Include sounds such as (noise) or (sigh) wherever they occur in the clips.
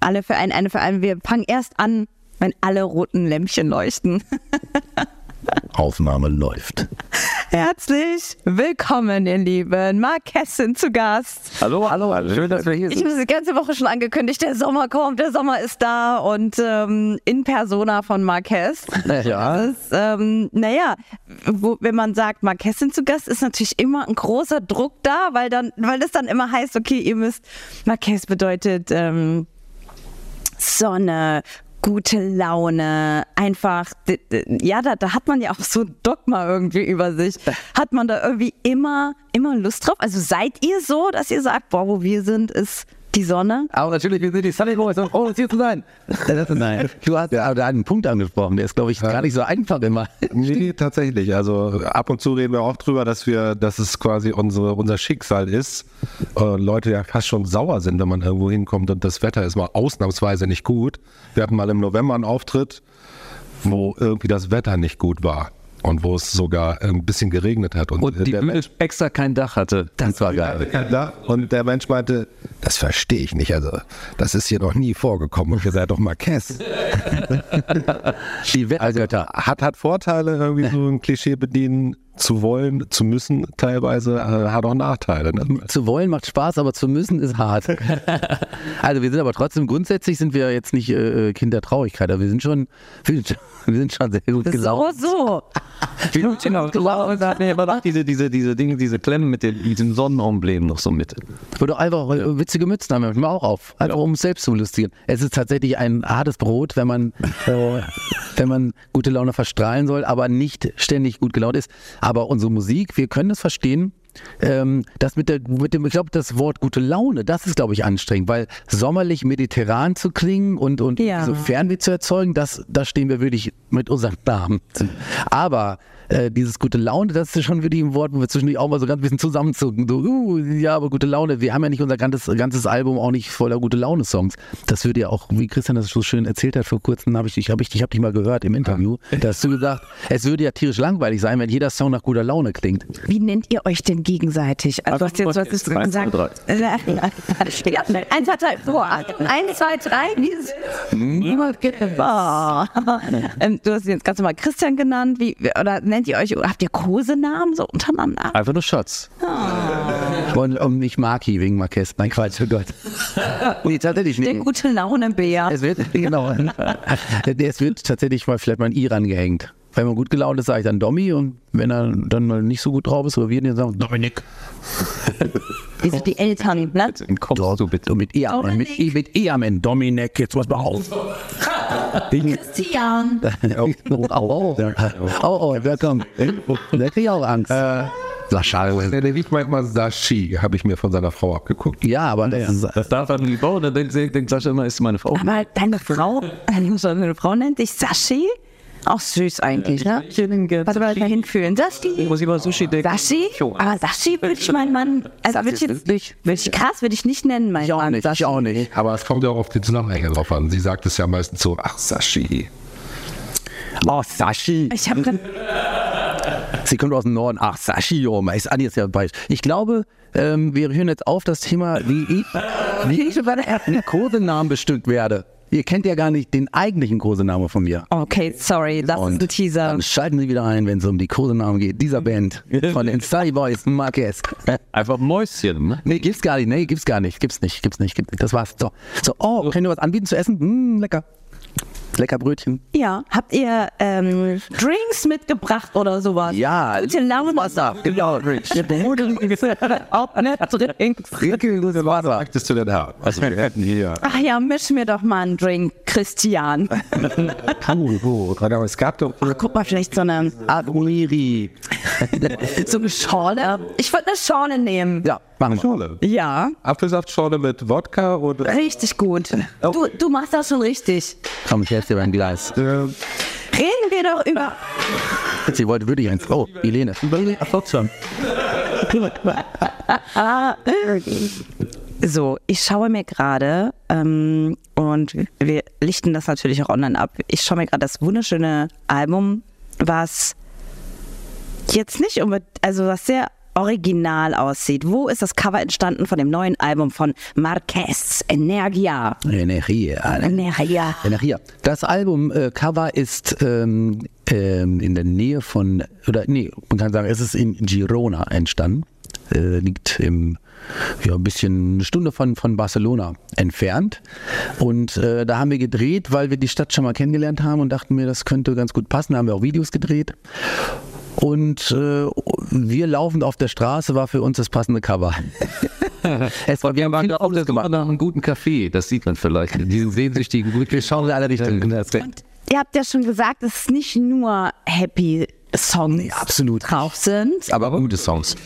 alle für einen, eine für einen. Wir fangen erst an, wenn alle roten Lämpchen leuchten. (laughs) Aufnahme läuft. Herzlich willkommen, ihr Lieben. Marquez sind zu Gast. Hallo, hallo, schön, dass wir hier Ich habe die ganze Woche schon angekündigt, der Sommer kommt, der Sommer ist da und ähm, in Persona von Marquez. Ja. Das, ähm, naja, wo, wenn man sagt, Marquez sind zu Gast, ist natürlich immer ein großer Druck da, weil dann, weil das dann immer heißt, okay, ihr müsst, Marquez bedeutet ähm, Sonne, gute Laune, einfach, ja, da, da hat man ja auch so ein Dogma irgendwie über sich. Hat man da irgendwie immer, immer Lust drauf? Also seid ihr so, dass ihr sagt, boah, wo wir sind, ist die Sonne? Aber natürlich, wir sind die Sunny Boys und froh, uns hier zu sein. (laughs) Nein, du hast ja da einen Punkt angesprochen, der ist, glaube ich, gar nicht so einfach immer. (laughs) Nee, tatsächlich. Also ab und zu reden wir auch drüber, dass wir, dass es quasi unsere, unser Schicksal ist. Äh, Leute ja fast schon sauer sind, wenn man irgendwo hinkommt und das Wetter ist mal ausnahmsweise nicht gut. Wir hatten mal im November einen Auftritt, wo irgendwie das Wetter nicht gut war und wo es sogar ein bisschen geregnet hat. Und die der Bühne extra kein Dach hatte. Das war geil. da, und der Mensch meinte, das verstehe ich nicht. Also, das ist hier noch nie vorgekommen. Und ihr seid doch Marquez. Die Wettergötter. Hat, hat Vorteile, irgendwie so ein Klischee bedienen zu wollen, zu müssen, teilweise, äh, hat auch Nachteile. Ne? Zu wollen macht Spaß, aber zu müssen ist hart. (laughs) also wir sind aber trotzdem, grundsätzlich sind wir jetzt nicht äh, Kind der Traurigkeit, aber wir sind schon, wir sind schon, (laughs) wir sind schon sehr gut So, gelaunt. so. (laughs) Genau, genau. Da hatten wir immer noch diese, diese, diese Dinge, diese Klemmen mit den, mit den Sonnenemblemen noch so mit. Oder einfach äh, witzige Mützen haben wir manchmal auch auf. Einfach um uns selbst zu belustigen. Es ist tatsächlich ein hartes Brot, wenn man, äh, wenn man gute Laune verstrahlen soll, aber nicht ständig gut gelaunt ist. Aber unsere Musik, wir können es verstehen. Ähm, das mit, der, mit dem, ich glaube, das Wort gute Laune, das ist, glaube ich, anstrengend, weil sommerlich mediterran zu klingen und, und Ja. so Fernweh zu erzeugen, das, da stehen wir wirklich mit unseren Namen. Aber äh, dieses gute Laune, das ist schon wirklich ein Wort, wo wir zwischendurch auch mal so ganz ein bisschen zusammenzucken. So, uh, ja, aber gute Laune. Wir haben ja nicht unser ganzes, ganzes Album auch nicht voller gute Laune-Songs. Das würde ja auch, wie Christian das so schön erzählt hat vor kurzem, habe ich, dich- hab ich, ich habe dich mal gehört im Interview, da hast du gesagt, es würde ja tierisch langweilig sein, wenn jeder Song nach guter Laune klingt. Wie nennt ihr euch denn gegenseitig? Also, du hast jetzt, du hast jetzt Eins, zwei, gesagt. (laughs) Eins, zwei, drei, vor. Eins, zwei, drei. wie ist- Boah. (laughs) Ähm, Du hast jetzt ganz normal Christian genannt. Wie, oder nennt ihr euch, habt ihr Kosenamen so untereinander? Einfach nur Schatz. Und, und nicht Maki wegen Marquez. Nein, Quatsch, oh Gott. (laughs) nee, tatsächlich Der nicht. gute Laune-Bär. Es wird, (laughs) genau. es wird tatsächlich mal vielleicht mal ein I rangehängt. Wenn man gut gelaunt ist, sage ich dann Dommy und wenn er dann mal nicht so gut drauf ist, oder wir dann sagen Dominik. (laughs) Die sind die Eltern, ne? Den kommst du bitte. So mit E, mit E, mit e am Ende. Dominik, jetzt pass mal auf. Christian. (laughs) oh, oh, oh, oh, wer kommt? Der kriegt auch Angst. Sascha. Der, der liegt manchmal Sashi, habe ich mir von seiner Frau abgeguckt. Ja, aber das Das darf er nie bauen. Dann denkt, denkt Sascha immer, ist meine Frau. Aber deine Frau, (laughs) deine Frau nennt dich Sashi? Auch süß eigentlich, ne? Warte mal, da hinführen. Sashi. Muss ich mal Sushi denken? Sashi? Aber Sashi würde ich meinen Mann, also würde ich jetzt, wirklich? würde ich krass, würde ich nicht nennen, mein ich Mann. nicht, Sashi. ich auch nicht. Aber es kommt ja auch auf den Zusammenhang drauf an. Sie sagt es ja meistens so, ach Sashi. Oh, Sashi. Ich habe Sie kommt aus dem Norden. Ach, Sashi, oh, ist Adi jetzt ja bei. Ich glaube, ähm, wir hören jetzt auf das Thema, wie ich, wie ich (laughs) über den Kosenamen bestückt werde. Ihr kennt ja gar nicht den eigentlichen Kosenamen von mir. Okay, sorry, das ist ein Teaser. dann schalten Sie wieder ein, wenn es um die Kosenamen geht. Dieser Band von den Sunny Boys, Marquez. (laughs) Einfach Mäuschen. Ne? Nee, gibt's gar nicht. Nee, gibt's gar nicht. Gibt's nicht. Gibt's nicht. Gibt's nicht. Das war's. So. So, oh, können wir was anbieten zu essen? Hm, lecker. Lecker Brötchen. Ja, habt ihr ähm, Drinks mitgebracht oder sowas? Ja, Gute Laune. Wasser. Genau. Auch nicht Drinks. Prickelndes Wasser. Sagtest du denn haben? Also wir hätten hier. Ach ja, misch mir doch mal einen Drink, Christian. Oh, aber es gab doch. Ach, guck mal, vielleicht so eine, Admiri. (laughs) so eine Schorle. Ich würde eine Schorle nehmen. Ja, machen wir. Schorle. Ja, Apfelsaftschorle mit Wodka oder. richtig gut. Du, du machst das schon richtig. Komm, ich helfe dir beim Gleis. Äh, Reden wir doch über. Sie wollte wirklich eins. Oh, Helene. So, ich schaue mir gerade, ähm, und wir lichten das natürlich auch online ab. Ich schaue mir gerade das wunderschöne Album, was jetzt nicht unbedingt, also was sehr original aussieht. Wo ist das Cover entstanden von dem neuen Album von Marquez? Energia. Energia. Energia. Energia. Das Album-Cover ist ähm, ähm, in der Nähe von, oder nee, man kann sagen, es ist in Girona entstanden. Äh, liegt im, ja, ein bisschen eine Stunde von, von Barcelona entfernt. Und äh, da haben wir gedreht, weil wir die Stadt schon mal kennengelernt haben und dachten mir, das könnte ganz gut passen. Da haben wir auch Videos gedreht. Und äh, wir laufend auf der Straße war für uns das passende Cover. (laughs) es war, wir haben viele Fotos gemacht nach einem guten Café, das sieht man vielleicht. Diesen sehnsüchtigen guten Wir schauen in alle Richtungen. Und ihr habt ja schon gesagt, es ist nicht nur Happy Songs Nee, absolut. drauf sind. Aber gute Songs.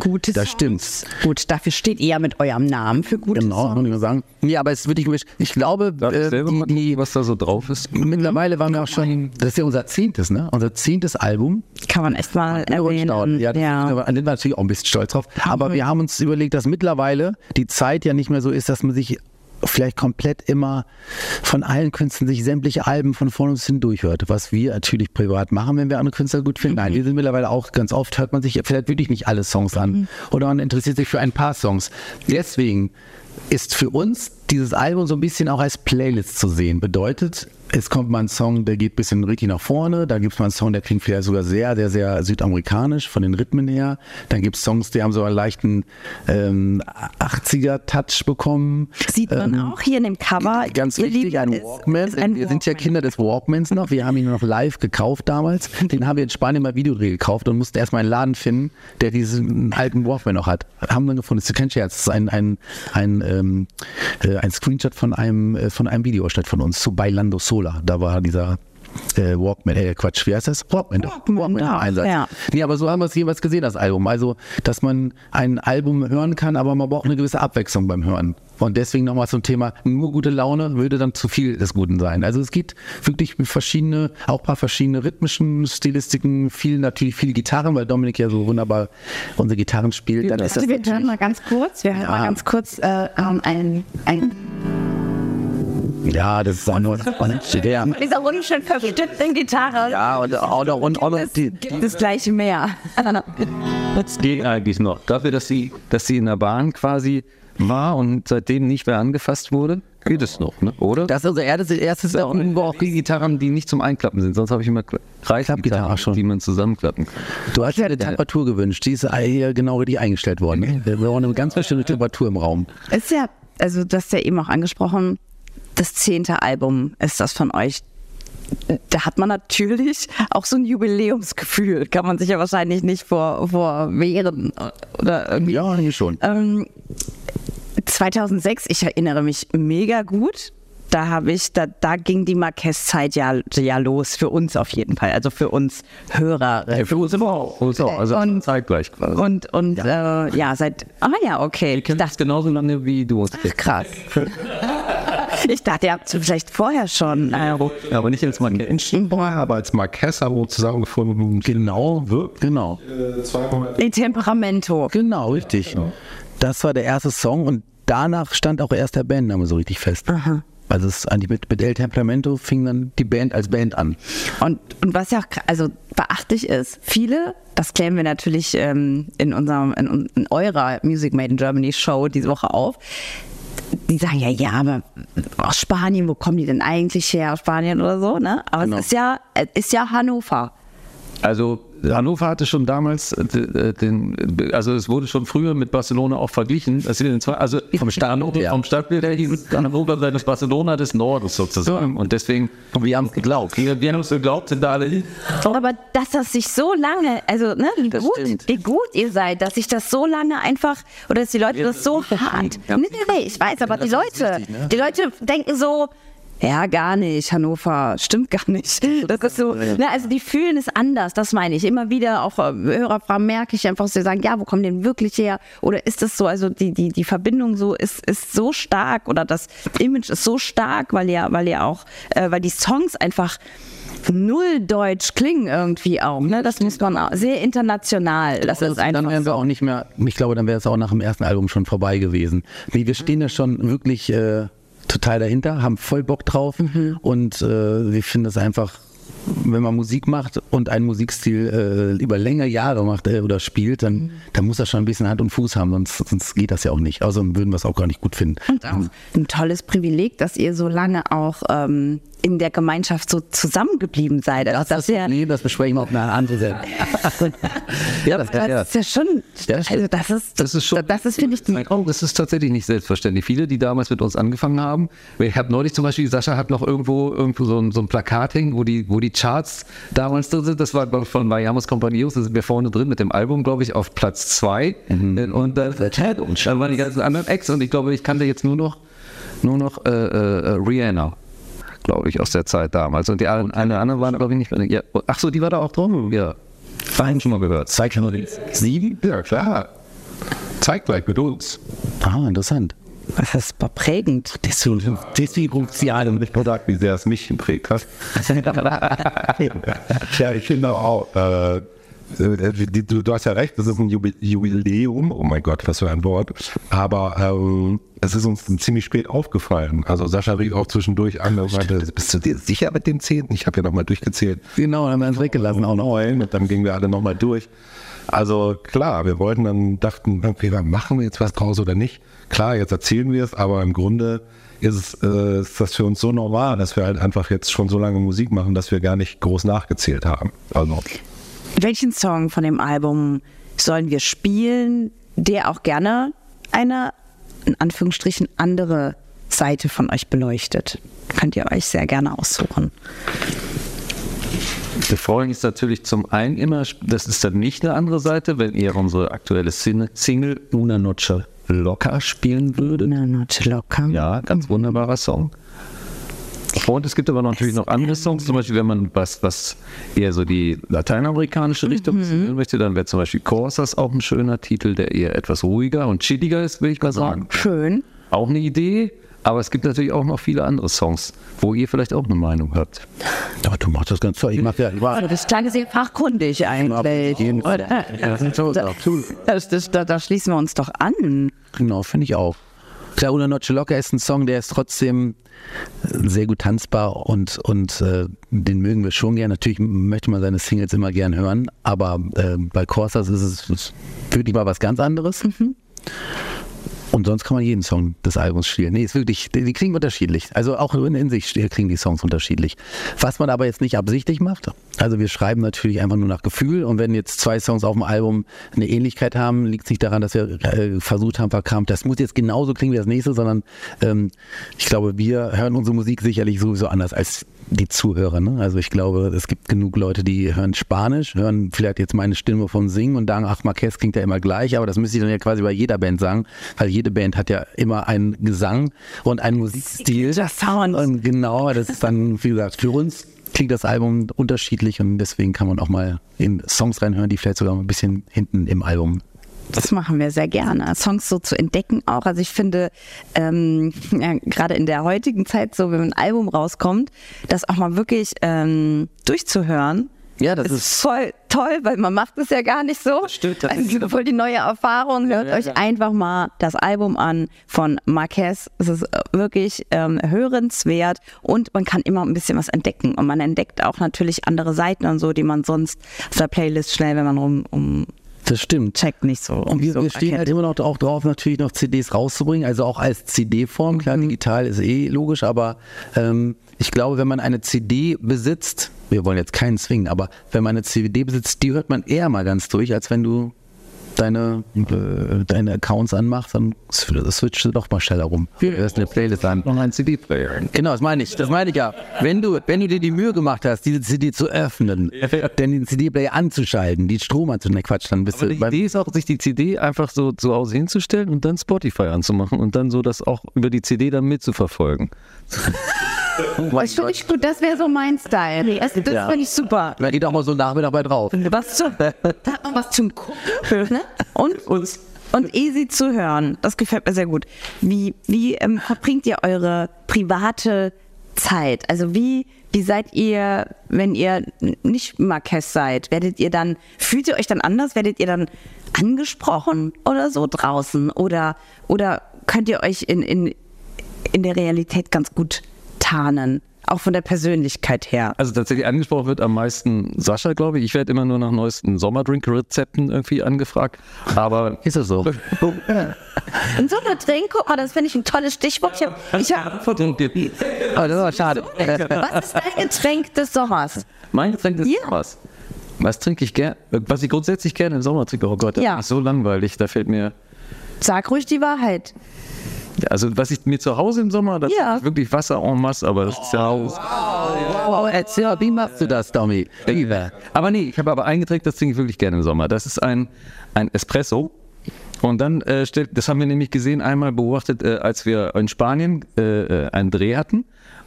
Gute Das Songs. stimmt. Gut, dafür steht ihr ja mit eurem Namen für gute Genau, Songs. muss ich mal sagen. Ja, aber es ist wirklich gemischt. Ich glaube, ich äh, die, die, was da so drauf ist? mittlerweile waren wir auch schon, das ist ja unser zehntes, ne? Unser zehntes Album. Kann man echt mal erwähnen. Ja, ja. Sind wir, natürlich auch ein bisschen stolz drauf. Aber wir haben uns überlegt, dass mittlerweile die Zeit ja nicht mehr so ist, dass man sich vielleicht komplett immer von allen Künstlern sich sämtliche Alben von vorne bis hin durchhört, was wir natürlich privat machen, wenn wir andere Künstler gut finden. Nein, wir sind mittlerweile auch ganz oft, hört man sich vielleicht wirklich nicht alle Songs an oder man interessiert sich für ein paar Songs. Deswegen ist für uns dieses Album so ein bisschen auch als Playlist zu sehen. Bedeutet, es kommt mal ein Song, der geht ein bisschen richtig nach vorne. Da gibt es mal einen Song, der klingt vielleicht sogar sehr, sehr, sehr südamerikanisch von den Rhythmen her. Dann gibt es Songs, die haben so einen leichten ähm, 80er-Touch bekommen. Sieht man auch hier in dem Cover. Ganz Ihr Lieben, ein ist Walkman. ein wir sind ja Walkman. Kinder des Walkmans noch. Wir haben ihn noch live gekauft damals. Den haben wir in Spanien mal Videodreh gekauft und mussten erstmal einen Laden finden, der diesen alten Walkman noch hat. Haben wir gefunden. Das ist kein Scherz. Das ist ein, ein, ein, ähm, äh, ein Screenshot von einem, äh, von einem Videoausschnitt von uns zu Bailando Sola. Da war dieser äh, Walkman, äh, Quatsch, wie heißt das? Walkman. Walkman, im doch, Einsatz. ja. Nee, aber so haben wir es jeweils gesehen, das Album. Also, dass man ein Album hören kann, aber man braucht eine gewisse Abwechslung beim Hören. Und deswegen nochmal zum Thema, nur gute Laune würde dann zu viel des Guten sein. Also es geht wirklich verschiedene, auch ein paar verschiedene rhythmischen Stilistiken, viel natürlich viel Gitarren, weil Dominik ja so wunderbar unsere Gitarren spielt. Dann ist das Also wir hören mal ganz kurz, wir hören mal ganz kurz äh, ähm, ein, ein ja, das ist auch nur schwer. dieser wunderschön verstimmten Gitarre. Ja, und auch noch, und auch noch Es die, gibt das gleiche mehr. Das geht eigentlich noch. Dafür, dass sie, dass sie in der Bahn quasi war und seitdem nicht mehr angefasst wurde, geht es noch, ne? oder? das ist unser erstes, erstes und irgendwo auch die Gitarren, die nicht zum Einklappen sind. Sonst habe ich immer Kreisgitarren, schon. die man zusammenklappen kann. Du hast dir eine Temperatur gewünscht, die ist hier genau richtig eingestellt worden. Ne? Wir brauchen eine ganz bestimmte Temperatur im Raum. Ist ja, also du hast ja eben auch angesprochen, das zehnte Album ist das von euch. Da hat man natürlich auch so ein Jubiläumsgefühl. Kann man sich ja wahrscheinlich nicht vor, vor wehren oder irgendwie. Ja, hier schon. Ähm, 2006, ich erinnere mich mega gut. Da habe ich, da, da ging die Marquez-Zeit ja, ja los, für uns auf jeden Fall, also für uns Hörer. Für uns immer auch. Für uns auch. Also Und- zeitgleich quasi. Und, und ja. Äh, ja, seit, ah ja, okay. Ich das dachte, genauso lange wie du uns. krass. Ich dachte, ihr habt vielleicht vorher schon. Äh, Ja, aber nicht als man aber als wir uns zusammengefunden. Genau, genau. in Temperamento. Genau, richtig. Das war der erste Song und danach stand auch erst der Bandname so richtig fest. Also es ist eigentlich mit, mit El Temperamento fing dann die Band als Band an. Und, und was ja also beachtlich ist, viele, das klären wir natürlich ähm, in, unserem, in, in eurer Music Made in Germany Show diese Woche auf. Die sagen ja, ja, aber aus Spanien, wo kommen die denn eigentlich her? Aus Spanien oder so, ne? Aber Genau. es ist ja, es ist ja Hannover. Also Hannover hatte schon damals äh, d- den, also es wurde schon früher mit Barcelona auch verglichen. Das sind zwei, also (laughs) vom Stadtbild Ja. vom Stadtbild her hieß Hannover sei das Barcelona des Nordens sozusagen. Und deswegen, wir haben es geglaubt. wir, wir haben es geglaubt, sind da alle Aber dass das sich so lange, also ne, wie, gut, wie gut ihr seid, dass sich das so lange einfach, oder dass die Leute das so hart. Nee, nee, nee, ich weiß, aber die Leute, die Leute denken so, ja, gar nicht, Hannover, stimmt gar nicht. Das ist so, ne, also die fühlen es anders, das meine ich. Immer wieder auch äh, Hörerfragen merke ich einfach, sie sagen, ja, wo kommen die denn wirklich her? Oder ist das so, also die, die, die Verbindung so ist, ist so stark oder das Image ist so stark, weil ihr, weil ihr auch, äh, weil die Songs einfach null deutsch klingen irgendwie auch. Ne? Das muss man auch, sehr international. Das ist dann einfach. wären wir auch nicht mehr, ich glaube, dann wäre es auch nach dem ersten Album schon vorbei gewesen. Nee, wir stehen da schon wirklich äh, total dahinter, haben voll Bock drauf Mhm. und äh, wir finden das einfach wenn man Musik macht und einen Musikstil äh, über längere Jahre macht äh, oder spielt, dann, dann muss das schon ein bisschen Hand und Fuß haben, sonst, sonst geht das ja auch nicht. Außerdem würden wir es auch gar nicht gut finden. Und auch ein tolles Privileg, dass ihr so lange auch ähm, in der Gemeinschaft so zusammengeblieben seid. Also, das, ist ja, nee, das besprechen wir auf einer anderen Seite. (laughs) ja, das, das ist ja schon, Ja, also das ist, Das ist schon- das ist, finde ich, die Das ist tatsächlich nicht selbstverständlich. Viele, die damals mit uns angefangen haben, ich habe neulich zum Beispiel, Sascha hat noch irgendwo irgendwo so ein, so ein Plakat hängen, wo die, wo die Charts damals drin sind. Das war von Miamis Compañeros, da sind wir vorne drin mit dem Album, glaube ich, auf Platz zwei. Und dann, dann waren die ganzen anderen Acts und ich glaube, ich kannte jetzt nur noch, nur noch äh, äh, Rihanna. Glaube ich, aus der Zeit damals. Und die anderen, eine andere waren, glaube ich, nicht mehr. Ja. Ach so, die war da auch drauf? Ja. Fein schon mal gehört. Zeig mal den sieben. Ja, klar. Zeigt gleich mit uns. Ah, interessant. das ist super prägend. Deswegen, deswegen ruft sie an. Ich gesagt, wie sehr es mich geprägt hat. (laughs) ja, ich finde auch, äh, die- du, du hast ja recht, das ist ein Jubi- Jubiläum. Oh mein Gott, was für ein Wort. Aber ähm, es ist uns ziemlich spät aufgefallen. Also Sascha rief auch zwischendurch an und meinte, bist du dir sicher mit dem Zehnten? Ich habe ja nochmal durchgezählt. Genau, haben wir weggelassen auch noch. Neun und dann gingen wir alle nochmal durch. Also klar, wir wollten dann, dachten, okay, machen wir jetzt was draus oder nicht? Klar, jetzt erzählen wir es, aber im Grunde ist, äh, ist das für uns so normal, dass wir halt einfach jetzt schon so lange Musik machen, dass wir gar nicht groß nachgezählt haben. Also Welchen Song von dem Album sollen wir spielen, der auch gerne eine, in Anführungsstrichen, andere Seite von euch beleuchtet? Könnt ihr euch sehr gerne aussuchen. Freuen uns natürlich zum einen immer, das ist dann nicht eine andere Seite, wenn ihr unsere aktuelle Sin- Single Una Noche Locker spielen würdet. Eine Noche locker. Ja, ganz wunderbarer Song. Und es gibt aber natürlich noch andere Songs, zum Beispiel, wenn man was, was eher so die lateinamerikanische Richtung hören möchte, dann wäre zum Beispiel Corsas auch ein schöner Titel, der eher etwas ruhiger und chilliger ist, will ich mal sagen. Schön. Auch eine Idee, aber es gibt natürlich auch noch viele andere Songs, wo ihr vielleicht auch eine Meinung habt. Aber du machst das ganz toll. Ich mach ja, ich war, Also das klang sehr fachkundig eigentlich. Oder? Das, das, da, da schließen wir uns doch an. Genau, finde ich auch. Klar, Una Noche Locker ist ein Song, der ist trotzdem äh, sehr gut tanzbar und, und äh, den mögen wir schon gern. Natürlich möchte man seine Singles immer gern hören, aber äh, bei Corsas ist es wirklich mal was ganz anderes. Und sonst kann man jeden Song des Albums spielen. Nee, ist wirklich, die, die klingen unterschiedlich. Also auch in, in sich klingen die Songs unterschiedlich. Was man aber jetzt nicht absichtlich macht. Also wir schreiben natürlich einfach nur nach Gefühl und wenn jetzt zwei Songs auf dem Album eine Ähnlichkeit haben, liegt es nicht daran, dass wir äh, versucht haben, verkrampft, das muss jetzt genauso klingen wie das nächste, sondern ähm, ich glaube, wir hören unsere Musik sicherlich sowieso anders als die Zuhörer. Ne? Also ich glaube, es gibt genug Leute, die hören Spanisch, hören vielleicht jetzt meine Stimme vom Singen und sagen, ach, Marquez klingt ja immer gleich, aber das müsste ich dann ja quasi bei jeder Band sagen, weil jede Band hat ja immer einen Gesang und einen Musikstil. Sound. Und genau, das ist dann, wie gesagt, für uns klingt das Album unterschiedlich und deswegen kann man auch mal in Songs reinhören, die vielleicht sogar ein bisschen hinten im Album Das machen wir sehr gerne, Songs so zu entdecken auch. Also ich finde, ähm, ja, gerade in der heutigen Zeit, so wenn ein Album rauskommt, das auch mal wirklich ähm, durchzuhören, Ja, das ist voll toll, weil man macht es ja gar nicht so. Das stimmt, das also voll die neue Erfahrung. Hört euch einfach mal das Album an von Marquez. Es ist äh, wirklich ähm, hörenswert und man kann immer ein bisschen was entdecken. Und man entdeckt auch natürlich andere Seiten und so, die man sonst auf der Playlist schnell, wenn man rum um Das stimmt. checkt, nicht so. Und wir, so wir stehen halt immer noch auch drauf, natürlich noch CDs rauszubringen, also auch als CD-Form. Klar, digital ist eh logisch, aber ähm, ich glaube, wenn man eine CD besitzt, wir wollen jetzt keinen zwingen, aber wenn man eine CD besitzt, die hört man eher mal ganz durch, als wenn du deine, äh, deine Accounts anmachst, dann sw- switchst du doch mal schneller rum. Du hörst eine Playlist an. Noch ein CD-Player. Genau, das meine ich. Das meine ich ja. Wenn du, wenn du dir die Mühe gemacht hast, diese CD zu öffnen, dann den CD-Player anzuschalten, die Strom anzuschalten, Quatsch, dann bist Aber du die Idee ist auch, sich die CD einfach so zu Hause hinzustellen und dann Spotify anzumachen und dann so das auch über die CD dann mitzuverfolgen. (laughs) Das finde ich gut, das wäre so mein Style. Das, das Ja. finde ich super. Da geht auch mal so ein Nachmittag bei drauf. Was zum, (laughs) da hat man was zum Gucken ne? und, und, und easy zu hören. Das gefällt mir sehr gut. Wie, wie ähm, verbringt ihr eure private Zeit? Also wie, wie seid ihr, wenn ihr nicht Marquez seid? Werdet ihr dann, fühlt ihr euch dann anders? Werdet ihr dann angesprochen oder so draußen? Oder, oder könnt ihr euch in, in, in der Realität ganz gut tarnen? Auch von der Persönlichkeit her. Also tatsächlich angesprochen wird am meisten Sascha, glaube ich. Ich werde immer nur nach neuesten Sommerdrink-Rezepten irgendwie angefragt. Aber Ist das so? (laughs) Und so eine Drink, guck mal, das finde ich ein tolles Stichwort. Ich hab, ich hab, Oh, das war schade. was ist dein Getränk des Sommers? mein Getränk ist Ja. was. Was trinke ich gerne? Was ich grundsätzlich gerne im Sommer trinke. Oh Gott, das Ja. ist so langweilig. Da fällt mir. Sag ruhig die Wahrheit. Also, was ich mir zu Hause im Sommer, das Ja. ist wirklich Wasser en masse, aber das ist ja auch. Oh, erzähl, wie machst du das, Tommy? Lieber. Aber nee, ich habe aber ein Getränk, das trinke ich wirklich gerne im Sommer. Das ist ein, ein Espresso. Und dann äh, stellt, das haben wir nämlich gesehen, einmal beobachtet, äh, als wir in Spanien äh, äh, einen Dreh hatten.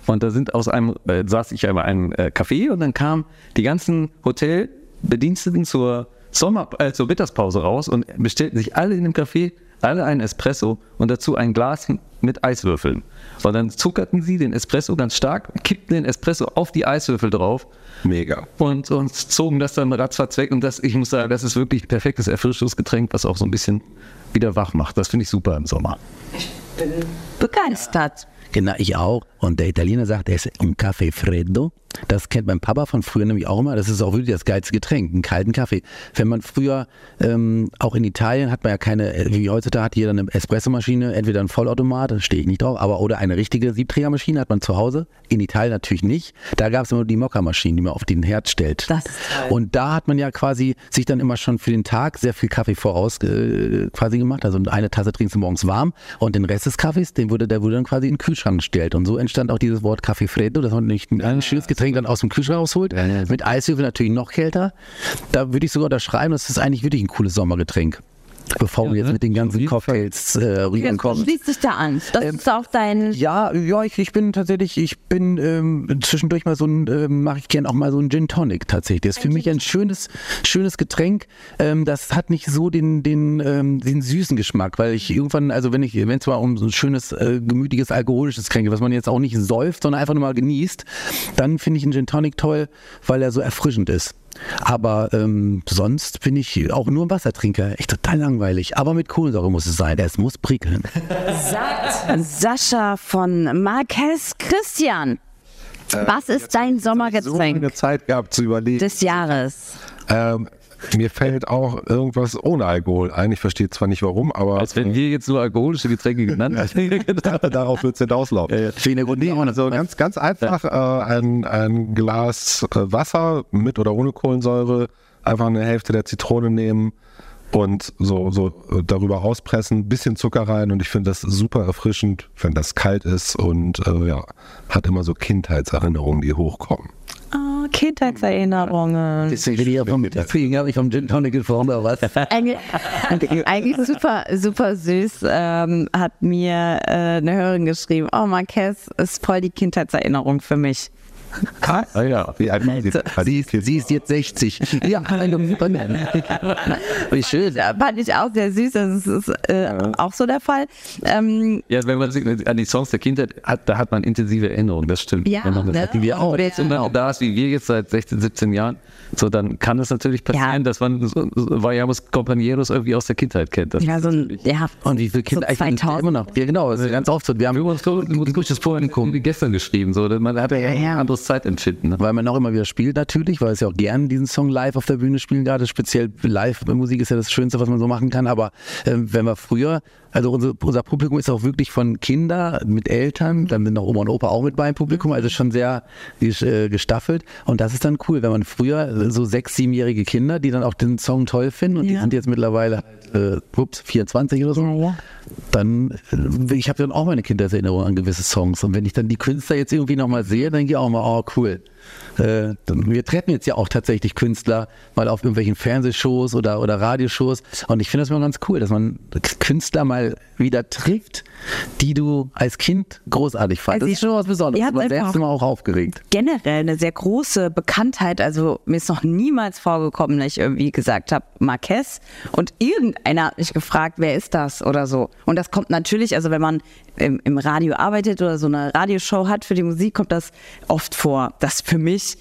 Und da sind aus einem, äh, saß ich einmal in einem äh, Café und dann kamen die ganzen Hotelbediensteten zur Sommer, äh, zur Mittagspause raus und bestellten sich alle in dem Café, alle einen Espresso und dazu ein Glas mit Eiswürfeln. Und dann zuckerten sie den Espresso ganz stark, kippten den Espresso auf die Eiswürfel drauf Mega. und, und zogen das dann ratzfatz weg. Und das, ich muss sagen, das ist wirklich ein perfektes Erfrischungsgetränk, was auch so ein bisschen wieder wach macht. Das finde ich super im Sommer. Begeistert. Genau, ich auch. Und der Italiener sagt, er ist un Kaffee freddo. Das kennt mein Papa von früher nämlich auch immer. Das ist auch wirklich das geilste Getränk, einen kalten Kaffee. Wenn man früher, ähm, auch in Italien hat man ja keine, äh, wie heutzutage hat jeder eine Espressomaschine, entweder ein Vollautomat, da stehe ich nicht drauf, aber oder eine richtige Siebträgermaschine hat man zu Hause. In Italien natürlich nicht. Da gab es immer die Mokka-Maschine, die man auf den Herd stellt. Das ist toll. Und da hat man ja quasi sich dann immer schon für den Tag sehr viel Kaffee voraus äh, quasi gemacht. Also eine Tasse trinkst du morgens warm und den Rest des Kaffees, den wurde, der wurde dann quasi in den Kühlschrank gestellt. Und so entstand auch dieses Wort Kaffee Freddo, dass man nicht ein schönes Getränk dann aus dem Kühlschrank rausholt. Mit Eiswürfel natürlich noch kälter. Da würde ich sogar unterschreiben, das ist eigentlich wirklich ein cooles Sommergetränk. Bevor wir jetzt ne? mit den ganzen. Cocktails äh, rüberkommen. Schließt sich da an. Das ist auch dein. Ja, ja, ich, ich bin tatsächlich, ich bin ähm, zwischendurch mal so ein, ähm, mache ich gern auch mal so ein Gin Tonic tatsächlich. Das ist für mich ein schönes, schönes Getränk. Ähm, das hat nicht so den, den, ähm, den süßen Geschmack, weil ich irgendwann, also wenn ich, wenn es mal um so ein schönes, äh, gemütiges, alkoholisches Getränk was man jetzt auch nicht säuft, sondern einfach nur mal genießt, dann finde ich einen Gin Tonic toll, weil er so erfrischend ist. Aber ähm, sonst bin ich auch nur ein Wassertrinker. Echt total langweilig. Aber mit Kohlensäure muss es sein. Es muss prickeln. Sagt Sascha von Marquez Christian. Was ist dein So lange Sommergetränk Zeit gehabt zu überlegen. des Jahres? Ähm, mir fällt auch irgendwas ohne Alkohol ein. Ich verstehe zwar nicht warum, aber Als wenn wir jetzt nur alkoholische Getränke genannt hätten. darauf wird es hinauslaufen. Schöne Runde. Also ganz, ganz einfach äh, ein, ein Glas äh, Wasser mit oder ohne Kohlensäure, einfach eine Hälfte der Zitrone nehmen und so, so äh, darüber auspressen, bisschen Zucker rein und ich finde das super erfrischend, wenn das kalt ist und äh, ja, hat immer so Kindheitserinnerungen, die hochkommen. Oh, Kindheitserinnerungen. Deswegen bin ich ja vom, deswegen habe ich vom Gin Tonic gesprochen, oder was? (laughs) Eigentlich, eigentlich super, super süß. Ähm, hat mir äh, eine Hörerin geschrieben, oh Marquez ist voll die Kindheitserinnerung für mich. Ah, ja. Wie alt ist sie? Sie ist, sie ist jetzt 60. Ja. Wie schön. Fand ich auch sehr süß. Das ist äh, auch so der Fall. Ähm, ja, wenn man sich an die Songs der Kindheit hat, da hat man intensive Erinnerungen, das stimmt. Ja, Wenn man das ne? hatten wir auch. Und Jetzt immer da ist wie wir jetzt seit 16, 17 Jahren, so dann kann es natürlich passieren, Ja. dass man so, so Vayamos Compañeros irgendwie aus der Kindheit kennt. Das ja, so ein, ja, Und wie viele Kinder? So ich bin 2000. immer noch. Ja, genau. Ist ganz oft. Wir haben durch das vorhin wie gestern geschrieben, so man hat ja, Ja, ja. ein anderes Zeitempfinden. Ne? weil man auch immer wieder spielt natürlich, weil es ja auch gern diesen Song live auf der Bühne spielen gerade. Speziell Live-Musik ist ja das Schönste, was man so machen kann. Aber ähm, wenn wir früher, also unser, unser Publikum ist auch wirklich von Kinder mit Eltern, dann sind noch Oma und Opa auch mit bei im Publikum, also schon sehr äh, gestaffelt. Und das ist dann cool, wenn man früher so sechs, siebenjährige Kinder, die dann auch den Song toll finden und die Ja. sind jetzt mittlerweile halt, äh, ups, 24 oder so. ja, ja. dann, äh, ich habe dann auch meine Kindheitserinnerung an gewisse Songs. Und wenn ich dann die Künstler jetzt irgendwie nochmal sehe, dann denke ich auch mal, oh cool. Äh, wir treffen jetzt ja auch tatsächlich Künstler mal auf irgendwelchen Fernsehshows oder, oder Radioshows. Und ich finde das immer ganz cool, dass man Künstler mal wieder trifft, die du als Kind großartig fandest. Also das ist schon was Besonderes. einfach selbst immer auch aufgeregt. generell eine sehr große Bekanntheit. Also mir ist noch niemals vorgekommen, dass ich irgendwie gesagt habe, Marquez. Und irgendeiner hat mich gefragt, wer ist das oder so. Und das kommt natürlich, also wenn man im, im Radio arbeitet oder so eine Radioshow hat für die Musik, kommt das oft vor. Das für mich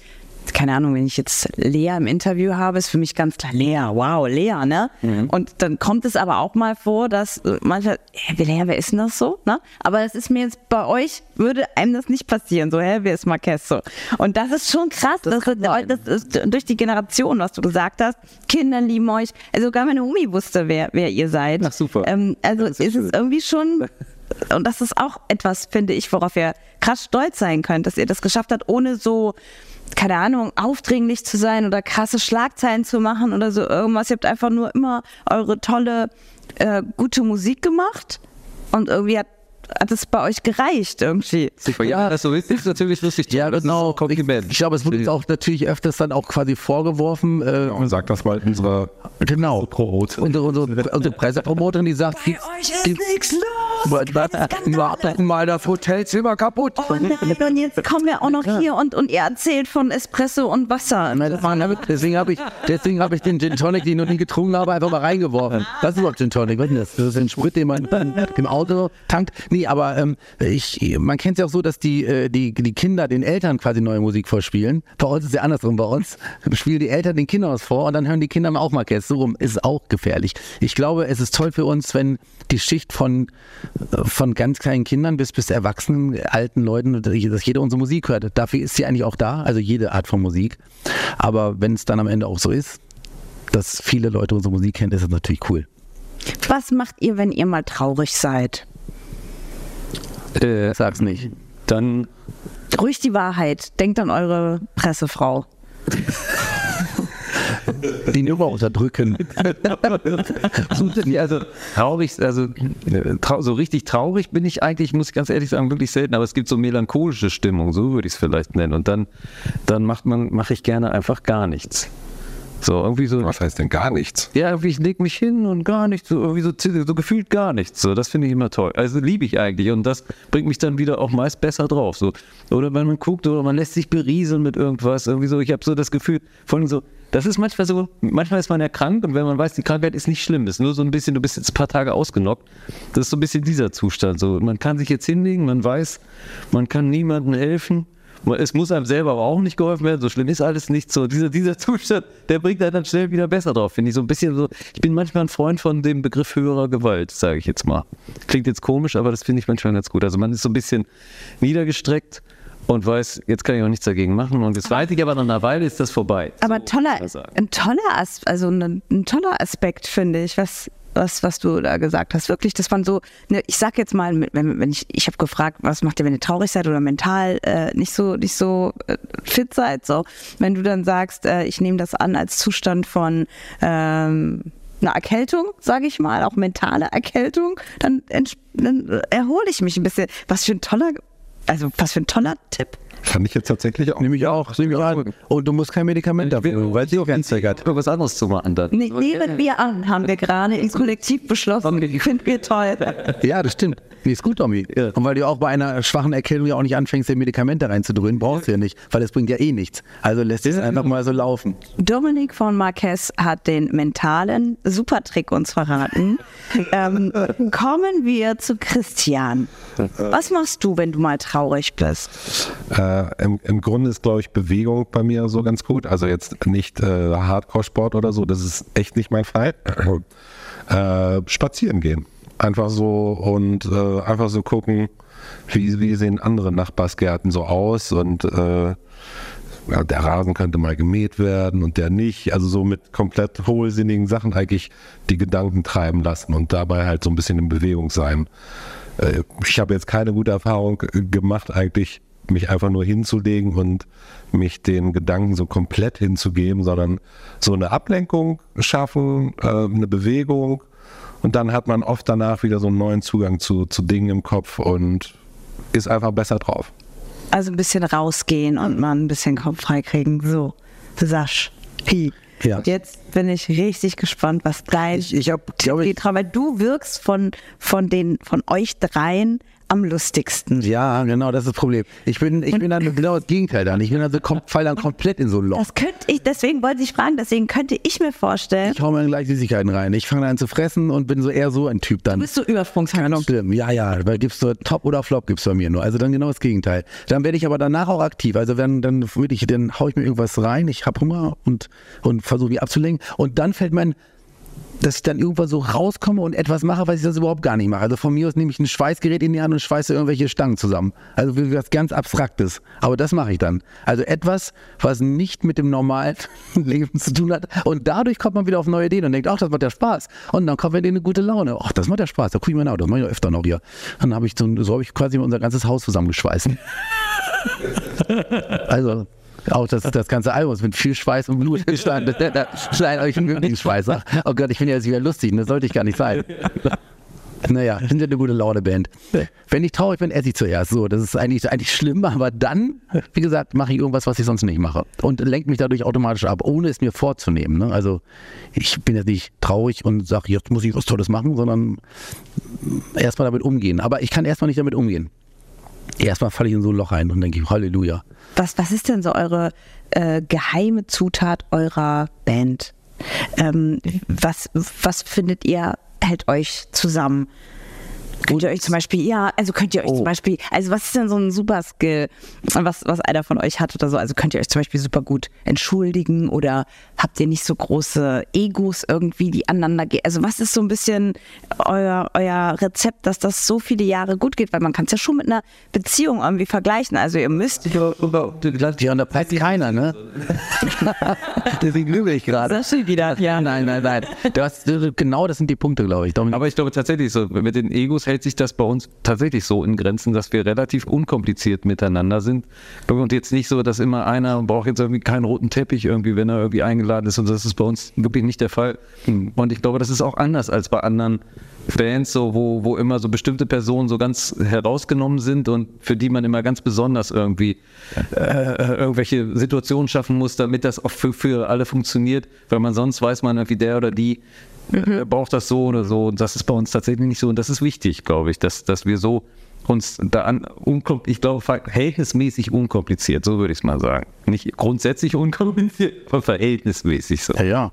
keine Ahnung, wenn ich jetzt Lea im Interview habe, ist für mich ganz klar, Lea, wow, Lea, ne? Und dann kommt es aber auch mal vor, dass manchmal, hä, Lea, wer ist denn das so? Ne? Aber das ist mir jetzt bei euch, würde einem das nicht passieren, so, hä, wer ist Marquez so? Und das ist schon krass, das, das, ist durch die Generation, was du gesagt hast, Kinder lieben euch, also sogar meine Omi wusste, wer, wer ihr seid. Ach, super. Ähm, also Das ist ist es irgendwie schon (laughs) und das ist auch etwas, finde ich, worauf ihr krass stolz sein könnt, dass ihr das geschafft habt, ohne so, keine Ahnung, aufdringlich zu sein oder krasse Schlagzeilen zu machen oder so irgendwas. Ihr habt einfach nur immer eure tolle, äh, gute Musik gemacht und irgendwie hat, hat es bei euch gereicht irgendwie. Super, ja, das so ist, natürlich lustig. Ja, genau. Kompliment. Ich glaube, es wurde uns auch natürlich öfters dann auch quasi vorgeworfen. Äh, Und sag das mal unserer genau. Pro-Rot. Unsere, unsere, unsere Pressepromoterin, die sagt, Bei euch ist nichts los. wir hatten mal das Hotelzimmer kaputt. Oh nein, und jetzt kommen wir auch noch hier und, und ihr erzählt von Espresso und Wasser. Nein, das war- Deswegen habe ich, deswegen habe ich den Gin Tonic, den ich noch nie getrunken habe, einfach mal reingeworfen. Das ist überhaupt Gin Tonic, was ist das? Das ist ein Sprit, den man im Auto tankt. Nee, aber ähm, ich, man kennt es ja auch so, dass die, äh, die, die Kinder den Eltern quasi neue Musik vorspielen. Bei uns ist es ja andersrum. Bei uns (laughs) spielen die Eltern den Kindern was vor und dann hören die Kinder auch Marquez. So rum ist auch gefährlich. Ich glaube, es ist toll für uns, wenn die Schicht von, äh, von ganz kleinen Kindern bis, bis erwachsenen, alten Leuten, dass jeder unsere Musik hört. Dafür ist sie eigentlich auch da, also jede Art von Musik. Aber wenn es dann am Ende auch so ist, dass viele Leute unsere Musik kennen, ist das natürlich cool. Was macht ihr, wenn ihr mal traurig seid? Äh, Sag's nicht. dann Ruhig die Wahrheit. Denkt an eure Pressefrau. Die Nummer unterdrücken. (laughs) Also traurig, also trau so richtig traurig bin ich eigentlich, muss ich ganz ehrlich sagen, wirklich selten, aber es gibt so melancholische Stimmung, so würde ich es vielleicht nennen. Und dann, dann macht man, mache ich gerne einfach gar nichts. So, irgendwie so. Was heißt denn gar nichts? Ja, irgendwie, ich leg mich hin und gar nichts, so irgendwie so, so gefühlt gar nichts. So, das finde ich immer toll. Also liebe ich eigentlich und das bringt mich dann wieder auch meist besser drauf. So. Oder wenn man guckt oder man lässt sich berieseln mit irgendwas, irgendwie so, ich habe so das Gefühl, allem so, das ist manchmal so, manchmal ist man ja krank und wenn man weiß, die Krankheit ist nicht schlimm, ist nur so ein bisschen, du bist jetzt ein paar Tage ausgenockt. Das ist so ein bisschen dieser Zustand. So, man kann sich jetzt hinlegen, man weiß, man kann niemandem helfen. Es muss einem selber aber auch nicht geholfen werden, so schlimm ist alles nicht so. Dieser, dieser (laughs) Zustand, der bringt einen dann schnell wieder besser drauf, finde ich. So ein bisschen so, ich bin manchmal ein Freund von dem Begriff höherer Gewalt, sage ich jetzt mal. Klingt jetzt komisch, aber das finde ich manchmal ganz gut. Also man ist so ein bisschen niedergestreckt und weiß, jetzt kann ich auch nichts dagegen machen. Und jetzt weiß ich aber nach einer Weile ist das vorbei. Aber So, toller, ein toller, As also ein, ein toller Aspekt, finde ich, was, was, was du da gesagt hast. Wirklich, dass man so, ne, ich sag jetzt mal, wenn, wenn ich, ich habe gefragt, was macht ihr, wenn ihr traurig seid oder mental äh, nicht so, nicht so äh, fit seid, so. Wenn du dann sagst, äh, ich nehme das an als Zustand von, ähm, einer Erkältung, sage ich mal, auch mentale Erkältung, dann, dann erhole ich mich ein bisschen. Was für ein toller, also was für ein toller Tipp. Fand ich jetzt tatsächlich auch. Nehme ich auch. Nehme ich auch an. Und du musst kein Medikament dafür, weil sie auch ganz hat. Über was anderes zu machen dann. Ne, nehmen wir an, haben wir gerade im Kollektiv beschlossen. Finden wir toll. Ja, das stimmt. Nee, ist gut, Tommy. Ja. Und weil du auch bei einer schwachen Erkältung ja auch nicht anfängst, dir Medikamente reinzudrücken, brauchst du ja nicht, weil das bringt ja eh nichts. Also lässt es einfach mal so laufen. Dominik von Marquez hat den mentalen Supertrick uns verraten. (laughs) ähm, kommen wir zu Christian. Was machst du, wenn du mal traurig bist? Äh, im, Im Grunde ist, glaube ich, Bewegung bei mir so ganz gut. Also jetzt nicht äh, Hardcore-Sport oder so, das ist echt nicht mein Fall. (clears throat) Äh, spazieren gehen. Einfach so und äh, einfach so gucken, wie, wie sehen andere Nachbarsgärten so aus und äh, ja, der Rasen könnte mal gemäht werden und der nicht. Also so mit komplett hohlsinnigen Sachen eigentlich die Gedanken treiben lassen und dabei halt so ein bisschen in Bewegung sein. Äh, ich habe jetzt keine gute Erfahrung äh, gemacht, eigentlich mich einfach nur hinzulegen und mich den Gedanken so komplett hinzugeben, sondern so eine Ablenkung schaffen, äh, eine Bewegung und dann hat man oft danach wieder so einen neuen Zugang zu, zu Dingen im Kopf und ist einfach besser drauf. Also ein bisschen rausgehen und mal ein bisschen Kopf freikriegen. So, Sasch. Pi. Ja. Jetzt bin ich richtig gespannt, was dein Ich- ich hab, Tipp geht, weil du wirkst von, von, den, von euch dreien am lustigsten? Ja, genau, das ist das Problem. Ich bin, ich bin dann (laughs) genau das Gegenteil dann. Ich bin dann so, kom fall dann komplett in so ein Loch. Das könnte ich, deswegen wollte ich fragen, deswegen könnte ich mir vorstellen, Ich hau mir dann gleich Süßigkeiten rein. Ich fange an zu fressen und bin so eher so ein Typ dann. du bist so übersprungshaftig. Schlimm. Ja, ja, weil gibt's so Top oder Flop gibt's bei mir nur. Also dann genau das Gegenteil. Dann werde ich aber danach auch aktiv. Also wenn, dann würde ich, dann hau ich mir irgendwas rein, ich habe Hunger und, und versuche mich abzulenken. Und dann fällt mein, dass ich dann irgendwann so rauskomme und etwas mache, was ich sonst überhaupt gar nicht mache. Also von mir aus nehme ich ein Schweißgerät in die Hand und schweiße irgendwelche Stangen zusammen. Also was ganz Abstraktes. Aber das mache ich dann. Also etwas, was nicht mit dem normalen (laughs) Leben zu tun hat. Und dadurch kommt man wieder auf neue Ideen und denkt, ach, das macht ja Spaß. Und dann kommt wieder eine gute Laune. Ach, das macht ja Spaß. Da gucke ich mal nach. Das mache ich ja öfter noch hier. Dann habe ich so, so habe ich quasi unser ganzes Haus zusammengeschweißt. (laughs) also auch das, das ganze Album ist mit viel Schweiß und Blut gestanden. Da, da schneiden euch einen wirklichen Schweiß. Oh Gott, ich finde ja jetzt wieder lustig. Das sollte ich gar nicht sein. Naja, sind ja eine gute Laune-Band. Wenn ich traurig bin, esse ich zuerst. So, das ist eigentlich, eigentlich schlimm, aber dann, wie gesagt, mache ich irgendwas, was ich sonst nicht mache. Und lenke mich dadurch automatisch ab, ohne es mir vorzunehmen. Ne? Also ich bin jetzt nicht traurig und sage, jetzt muss ich was Tolles machen, sondern erstmal damit umgehen. Aber ich kann erstmal nicht damit umgehen. Erstmal falle ich in so ein Loch rein und denke, Halleluja. Was, was ist denn so eure äh, geheime Zutat eurer Band? Ähm, was, was findet ihr, hält euch zusammen? Könnt ihr euch zum Beispiel, ja, also könnt ihr euch Oh. zum Beispiel, also was ist denn so ein super Skill, was, was einer von euch hat oder so? Also könnt ihr euch zum Beispiel super gut entschuldigen oder habt ihr nicht so große Egos irgendwie, die aneinander gehen? Also was ist so ein bisschen euer, euer Rezept, dass das so viele Jahre gut geht? Weil man kann es ja schon mit einer Beziehung irgendwie vergleichen. Also ihr müsst Ja, und da passt keiner, ne? (laughs) Deswegen lüge ich gerade. Das steht wieder. Ja. Nein, nein, nein. Du hast, genau das sind die Punkte, glaube ich. Dominik. Aber ich glaube tatsächlich so, mit den Egos hält sich das bei uns tatsächlich so in Grenzen, dass wir relativ unkompliziert miteinander sind. Und jetzt nicht so, dass immer einer braucht jetzt irgendwie keinen roten Teppich irgendwie, wenn er irgendwie eingeladen ist. Und das ist bei uns wirklich nicht der Fall. Und ich glaube, das ist auch anders als bei anderen Bands, so, wo, wo immer so bestimmte Personen so ganz herausgenommen sind und für die man immer ganz besonders irgendwie äh, irgendwelche Situationen schaffen muss, damit das auch für, für alle funktioniert, weil man sonst weiß man irgendwie der oder die äh, braucht das so oder so und das ist bei uns tatsächlich nicht so und das ist wichtig, glaube ich, dass, dass wir so uns da an, ich glaube, verhältnismäßig unkompliziert, so würde ich es mal sagen. Nicht grundsätzlich unkompliziert, aber verhältnismäßig so. ja, ja.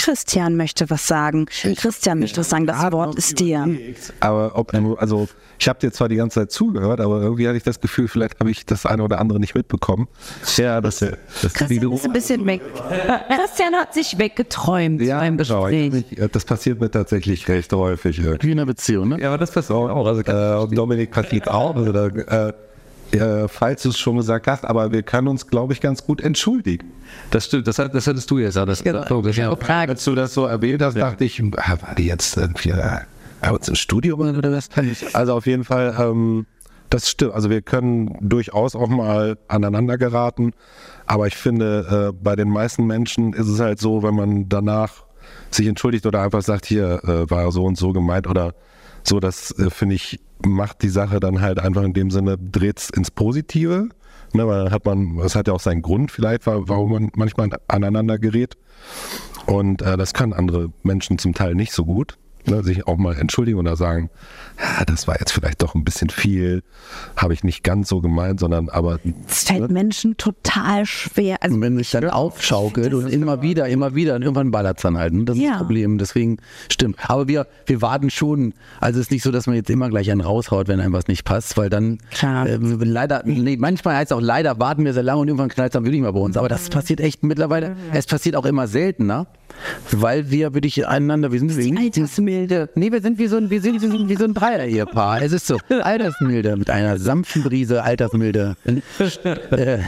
Christian möchte was sagen. Christian möchte was sagen. Das Wort ist dir. Aber ob, also ich habe dir zwar die ganze Zeit zugehört, aber irgendwie hatte ich das Gefühl, vielleicht habe ich das eine oder andere nicht mitbekommen. Ja, das, das Christian ist ein bisschen weg. Christian hat sich weggeträumt ja, beim genau, Gespräch. ich, das passiert mir tatsächlich recht häufig. Wie in einer Beziehung, ne? Ja, aber das passiert auch. Also Äh, und Dominik passiert auch. Also da, äh, äh, falls du es schon gesagt hast, aber wir können uns, glaube ich, ganz gut entschuldigen. das stimmt, das, hat, das hattest du jetzt. ja, Das, oh, das, ja. Als du das so erwähnt hast, dachte ich, ah, war die jetzt irgendwie äh, bei uns im Studio oder was? Also auf jeden Fall, ähm, das stimmt. Also wir können durchaus auch mal aneinander geraten. Aber ich finde, äh, bei den meisten Menschen ist es halt so, wenn man danach sich entschuldigt oder einfach sagt, hier äh, war so und so gemeint oder so, das äh, finde ich, macht die Sache dann halt einfach in dem Sinne, dreht ins Positive. Ne, weil hat man, das hat ja auch seinen Grund vielleicht, wa- warum man manchmal aneinander gerät. Und äh, das können andere Menschen zum Teil nicht so gut. Ne, sich auch mal entschuldigen oder sagen, ja, das war jetzt vielleicht doch ein bisschen viel, habe ich nicht ganz so gemeint, sondern aber Es fällt Menschen total schwer. Also Und wenn sich dann aufschaukelt und immer wieder, immer wieder, und irgendwann ballert es dann halt. Ne? Das ist Ja. das Problem. Deswegen stimmt. Aber wir, wir warten schon. Also es ist nicht so, dass man jetzt immer gleich einen raushaut, wenn einem was nicht passt, weil dann Klar. äh, leider, nee, manchmal heißt es auch leider, warten wir sehr lange und irgendwann knallt es dann wirklich mal bei uns. Aber das passiert echt mittlerweile. Es passiert auch immer seltener, weil wir wirklich einander, wir sind die Altersmilde. Nee, wir sind wie so ein, wir sind, wir sind wie so ein Dreier-Ehepaar. Es ist so. (laughs) Altersmilde, mit einer sanften Brise, Altersmilde. äh,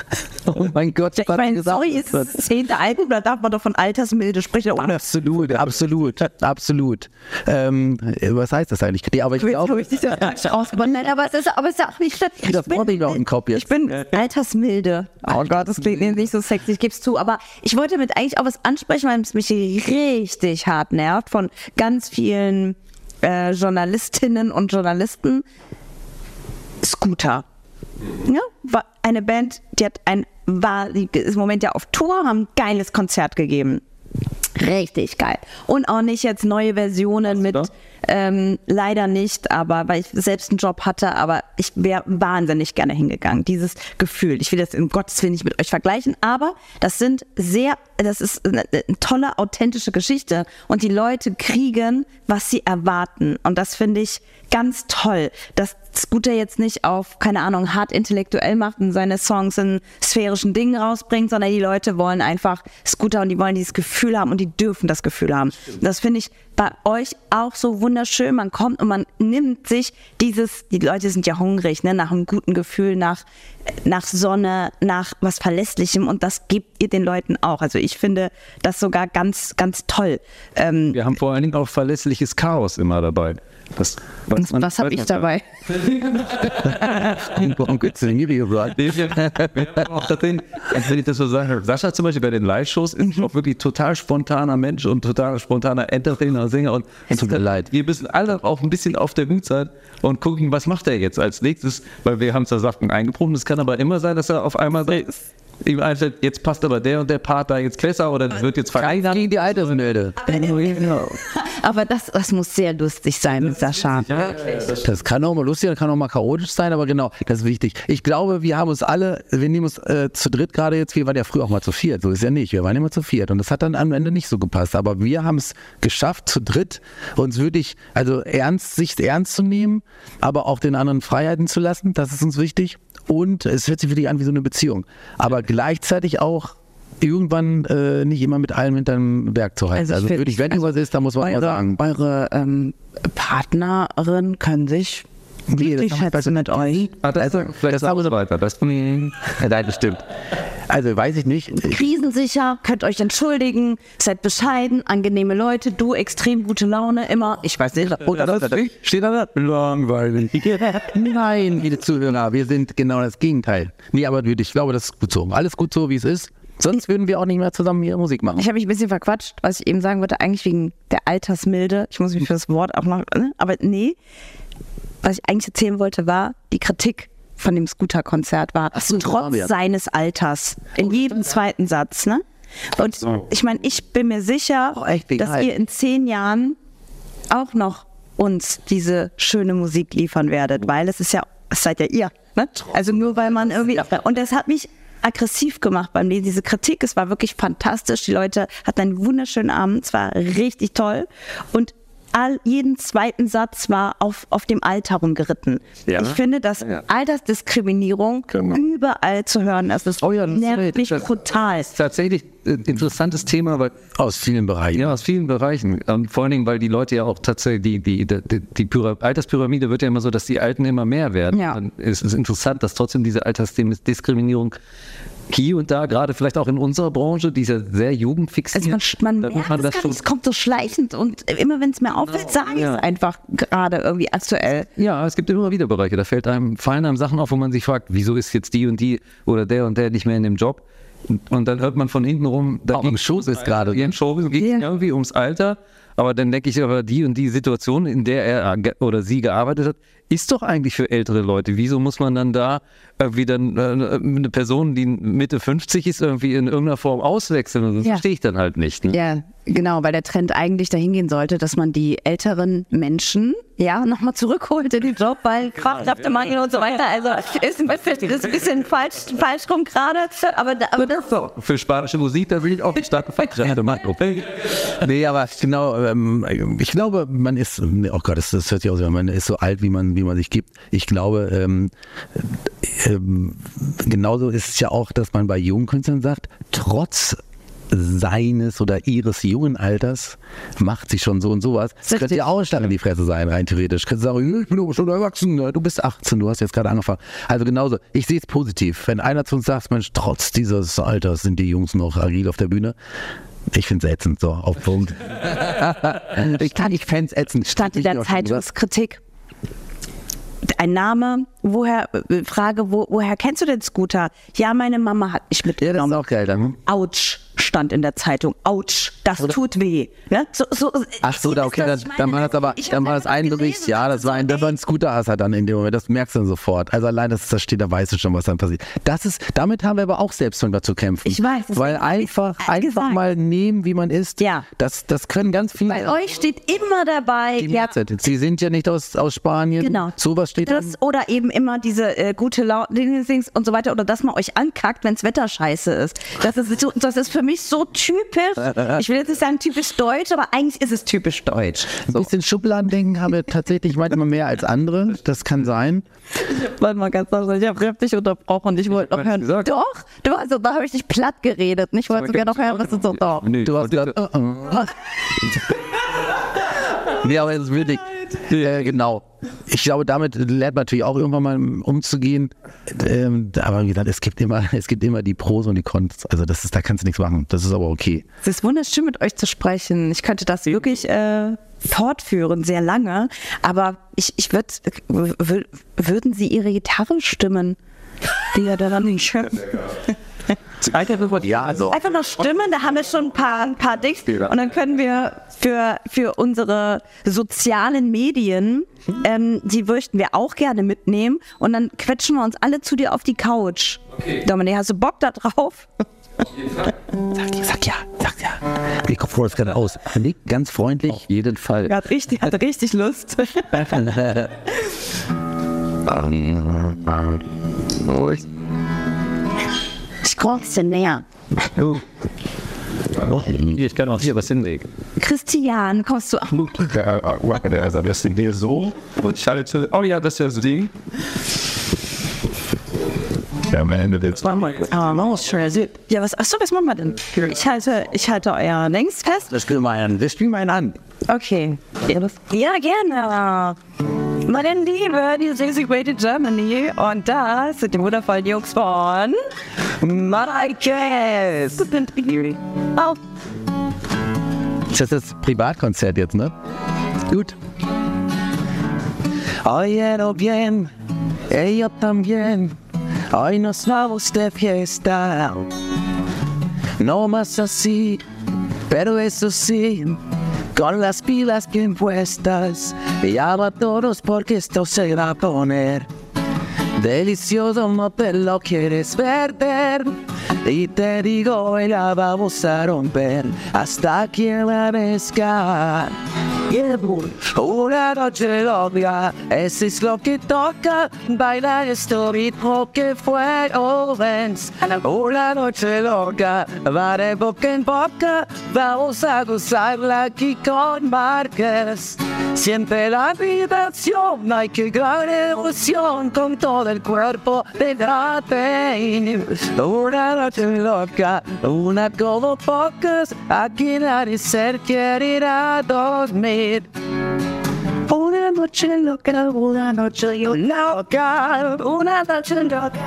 (laughs) oh mein Gott, Ich was meine, gesagt sorry, ist das zehnte Album, da darf man doch von Altersmilde sprechen. Ohne Absolut, absolut, absolut. Ähm, was heißt das eigentlich? Nee, aber ich glaube, ich ja ausgewonnen. Nein, aber es ist, aber es ist auch nicht das Wort nicht noch im Kopf jetzt. Ich bin altersmilde. Oh Gott, das klingt nicht so sexy, ich gebe es zu. Aber ich wollte damit eigentlich auch was ansprechen, weil es mich richtig hart nervt von ganz vielen äh, Journalistinnen und Journalisten. Scooter. Ja, war eine Band, die hat ein, war, die ist im Moment ja auf Tour, haben ein geiles Konzert gegeben. Richtig geil. Und auch nicht jetzt neue Versionen mit. Ähm, leider nicht, aber weil ich selbst einen Job hatte, aber ich wäre wahnsinnig gerne hingegangen. Dieses Gefühl. Ich will das in Gottes Willen nicht mit euch vergleichen, aber das sind sehr, das ist eine, eine tolle, authentische Geschichte. Und die Leute kriegen, was sie erwarten. Und das finde ich ganz toll, dass Scooter jetzt nicht auf, keine Ahnung, hart intellektuell macht und seine Songs in sphärischen Dingen rausbringt, sondern die Leute wollen einfach Scooter und die wollen dieses Gefühl haben und die dürfen das Gefühl haben. Das finde ich bei euch auch so wunderschön. Man kommt und man nimmt sich dieses, die Leute sind ja hungrig, ne, nach einem guten Gefühl, nach, nach Sonne, nach was Verlässlichem und das gebt ihr den Leuten auch. Also ich finde das sogar ganz, ganz toll. Ähm, Wir haben vor allen Dingen auch verlässliches Chaos immer dabei. Das, was was habe ich dabei? Warum gibt's (laughs) denn hier überall? wenn ich das so sage, Sascha zum Beispiel bei den Live-Shows ist auch wirklich total spontaner Mensch und total spontaner Entertainer, Sänger und Es tut mir leid. wir müssen alle auch ein bisschen auf der Hut sein und gucken, was macht er jetzt als nächstes, weil wir haben zwar Sachen eingeprobt, es kann aber immer sein, dass er auf einmal sagt, ihm einfällt, jetzt passt aber der und der Part da jetzt besser oder wird jetzt Keiner gegen die Altersnöte. (laughs) Aber das, das muss sehr lustig sein mit Sascha. Das kann auch mal lustig, das kann auch mal chaotisch sein, aber genau, das ist wichtig. Ich glaube, wir haben uns alle, wir nehmen uns äh, zu dritt gerade jetzt, wir waren ja früher auch mal zu viert, so ist ja nicht, wir waren immer zu viert und das hat dann am Ende nicht so gepasst, aber wir haben es geschafft, zu dritt uns wirklich, also ernst, sich ernst zu nehmen, aber auch den anderen Freiheiten zu lassen, das ist uns wichtig und es hört sich wirklich an wie so eine Beziehung, aber gleichzeitig auch irgendwann äh, nicht immer mit allem hinterm Berg zu halten. Also ich Also, find- wirklich, wenn irgendwas ist, dann muss man mal sagen. Eure ähm, Partnerin können sich glücklich das haben wir schätzen mit euch. Ah, das, vielleicht das haben wir weiter. Das, Nein, das stimmt. Also weiß ich nicht. Krisensicher, könnt euch entschuldigen, seid bescheiden, angenehme Leute, du extrem gute Laune, immer. Ich weiß nicht. Oder das, steht da das? Langweilig. Nein, liebe Zuhörer, wir sind genau das Gegenteil. Nee, aber ich glaube, das ist gut so. Alles gut so, wie es ist. Sonst würden wir auch nicht mehr zusammen hier Musik machen. Ich habe mich ein bisschen verquatscht, was ich eben sagen wollte, eigentlich wegen der Altersmilde. Ich muss mich für das Wort auch noch, ne? aber nee. Was ich eigentlich erzählen wollte, war die Kritik von dem Scooter-Konzert war, so, trotz Fabian. seines Alters, in jedem zweiten Satz, ne? Und ich meine, ich bin mir sicher, Oh, echt, dass egal. ihr in zehn Jahren auch noch uns diese schöne Musik liefern werdet, weil es ist ja, es seid ja ihr. Ne? Also nur weil man irgendwie. Und das hat mich aggressiv gemacht beim Lesen, diese Kritik. Es war wirklich fantastisch. Die Leute hatten einen wunderschönen Abend. Es war richtig toll. Und all, jeden zweiten Satz war auf, auf dem Alter rumgeritten. Ja. Ich finde, dass Altersdiskriminierung überall zu hören ist. Das Oh ja, das ist nervt mich das- brutal. tatsächlich ein interessantes Thema, weil Aus vielen Bereichen. Ja, aus vielen Bereichen. Und vor allen Dingen, weil die Leute ja auch tatsächlich, die, die, die, die Pyra Alterspyramide wird ja immer so, dass die Alten immer mehr werden. Ja. Dann ist es interessant, dass trotzdem diese Altersdiskriminierung hier und da, gerade vielleicht auch in unserer Branche, diese sehr jugendfixiert. Also man, man merkt es gar nicht, es kommt so schleichend und immer wenn es mir auffällt, sage ich Ja. es einfach gerade irgendwie aktuell. Ja, es gibt immer wieder Bereiche. Da fällt einem, fallen einem Sachen auf, wo man sich fragt, wieso ist jetzt die und die oder der und der nicht mehr in dem Job? Und- Und dann hört man von hinten rum, da geht's Show ist gerade. Ja, im Show geht Ja. irgendwie ums Alter. Aber dann denke ich, aber die und die Situation, in der er ge- oder sie gearbeitet hat, ist doch eigentlich für ältere Leute. Wieso muss man dann da irgendwie dann äh, eine Person, die Mitte 50 ist, irgendwie in irgendeiner Form auswechseln? Und das Ja. verstehe ich dann halt nicht. Ne? Ja, genau, weil der Trend eigentlich dahin gehen sollte, dass man die älteren Menschen ja nochmal zurückholt in den Job, weil Fachkräftemangel und so weiter. Also ist ein bisschen, ist ein bisschen falsch, falsch rum gerade, aber, da- aber das so. Für spanische Musik, da will ich auch einen starken Fachkräfte machen. (laughs) Nee, aber genau, ähm, ich glaube, man ist, oh Gott, das, das hört sich aus, wie man ist so alt, wie man, wie man sich gibt. Ich glaube, ähm, ähm, genauso ist es ja auch, dass man bei jungen Künstlern sagt, trotz seines oder ihres jungen Alters macht sie schon so und sowas. Das könnte ja auch Schlag in die Fresse sein, rein theoretisch. Könnte sagen, ich bin schon erwachsen, ne? du bist 18, du hast jetzt gerade angefangen. Also genauso, ich sehe es positiv. Wenn einer zu uns sagt, Mensch, trotz dieses Alters sind die Jungs noch agil auf der Bühne. Ich finde es ätzend, so, auf Punkt. (laughs) (laughs) ich kann nicht Fans ätzend. Stand in Ich der. Zeitungskritik. Ein Name, woher, äh, Frage, wo, woher kennst du den Scooter? Ja, meine Mama hat mich Ja, das ist mitgenommen. auch geil dann. Autsch, stand in der Zeitung. Autsch, das tut weh. Ne? So, so, Ach so, da, okay, ihr, dann, dann war das aber, dann war das ein Bericht, ja, das war ein, das war ein Scooterhasser dann in dem Moment, das merkst du dann sofort. Also allein, dass das steht, da weißt du schon, was dann passiert. Das ist, damit haben wir aber auch selbst schon zu kämpfen. Ich weiß, das Weil einfach, äh, einfach mal nehmen, wie man ist. Ja. Das, das können ganz viele. Bei euch steht immer dabei, die ja. Sie sind ja nicht aus, aus Spanien. Genau. Sowas steht das, oder eben immer diese äh, gute Laune und so weiter oder dass man euch ankackt, wenns Wetter scheiße ist. Das ist, so, das ist für mich so typisch. (laughs) Ich will jetzt nicht sagen typisch deutsch, aber eigentlich ist es typisch deutsch. Ein bisschen Schubladendenken haben wir tatsächlich manchmal mehr als andere. Das kann sein. Warte mal ganz kurz, ich habe hab dich unterbrochen und ich wollte noch hören. gesagt? Doch, du, also da habe ich dich platt geredet. Ich wollte sogar noch hören, was du so doch. Nee, Du hast gesagt, uh -uh. (laughs) nee, aber es ist wirklich, äh, genau. Ich glaube, damit lernt man natürlich auch irgendwann mal umzugehen. Ähm, aber wie gesagt, es gibt immer, (laughs) es gibt immer die Pros und die Cons. Also das ist, da kannst du nichts machen. Das ist aber okay. Es ist wunderschön, mit euch zu sprechen. Ich könnte das wirklich äh, fortführen, sehr lange. Aber ich, ich würde, würden Sie Ihre Gitarre stimmen? Die (laughs) ja dann nicht. (laughs) Ja, also Einfach noch stimmen, da haben wir schon ein paar, ein paar Dings. Und dann können wir für, für unsere sozialen Medien, ähm, die möchten wir auch gerne mitnehmen. Und dann quetschen wir uns alle zu dir auf die Couch. Dominik, hast du Bock da drauf? sag, sag ja, sag ja. Kopfhörer ist gerade aus. Nick, ganz freundlich. Auf jeden Fall. Er hat richtig, hat richtig Lust. (laughs) (laughs) Ich komme ein bisschen näher. Ich kann auch hier was hinlegen. Christian, kommst du auch? Der, der ist am besten hier so und ich halte, oh ja, das ist ja das Ding. Ja, am Ende jetzt. Ah, Maus, schön. Ja, was, achso, was machen wir denn? Ich halte, ich halte euer Links fest. Das spielen wir einen, das spielen wir einen an. Okay. Ja, das, ja gerne. Meine Liebe, die Integrated Germany. Und das sind die wundervollen Jungs von Marrakesch. Oh, Das ist das Privatkonzert jetzt, ne? Gut. Oye, bien, ellos también. Hoy nos vamos de fiesta. No más así, pero eso sí, con las pilas bien puestas. Llama a todos porque esto se va a poner. Delicioso, no te lo quieres perder. Y te digo, hoy la vamos a romper hasta que amanezca. Una noche loca, eso es lo que toca. Bailar este ritmo que fue Owens. Una noche loca, va de boca en boca. Vamos a gozarla aquí con Márquez. Siente la vibración, hay que gran emoción con todo el cuerpo de Date. Una noche loca, una como pocas, aquí nadie se quiere ir a dormir. Una noche loca, una noche loca, una noche loca.